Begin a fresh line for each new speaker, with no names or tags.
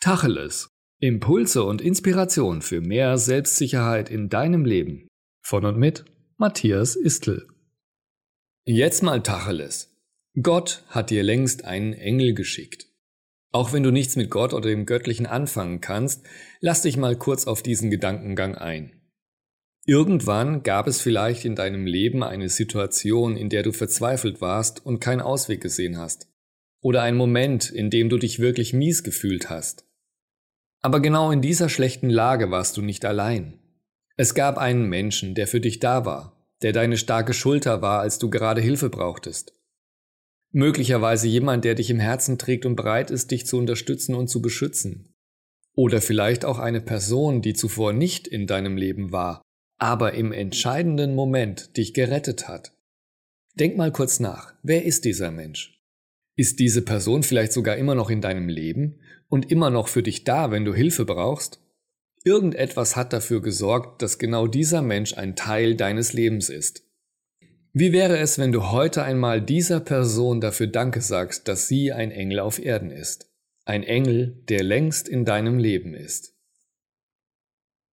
Tacheles. Impulse und Inspiration für mehr Selbstsicherheit in deinem Leben. Von und mit Matthias Istl. Jetzt mal Tacheles. Gott hat dir längst einen Engel geschickt. Auch wenn du nichts mit Gott oder dem Göttlichen anfangen kannst, lass dich mal kurz auf diesen Gedankengang ein. Irgendwann gab es vielleicht in deinem Leben eine Situation, in der du verzweifelt warst und keinen Ausweg gesehen hast. Oder ein Moment, in dem du dich wirklich mies gefühlt hast. Aber genau in dieser schlechten Lage warst du nicht allein. Es gab einen Menschen, der für dich da war, der deine starke Schulter war, als du gerade Hilfe brauchtest. Möglicherweise jemand, der dich im Herzen trägt und bereit ist, dich zu unterstützen und zu beschützen. Oder vielleicht auch eine Person, die zuvor nicht in deinem Leben war, aber im entscheidenden Moment dich gerettet hat. Denk mal kurz nach, wer ist dieser Mensch? Ist diese Person vielleicht sogar immer noch in deinem Leben und immer noch für dich da, wenn du Hilfe brauchst? Irgendetwas hat dafür gesorgt, dass genau dieser Mensch ein Teil deines Lebens ist. Wie wäre es, wenn du heute einmal dieser Person dafür Danke sagst, dass sie ein Engel auf Erden ist? Ein Engel, der längst in deinem Leben ist.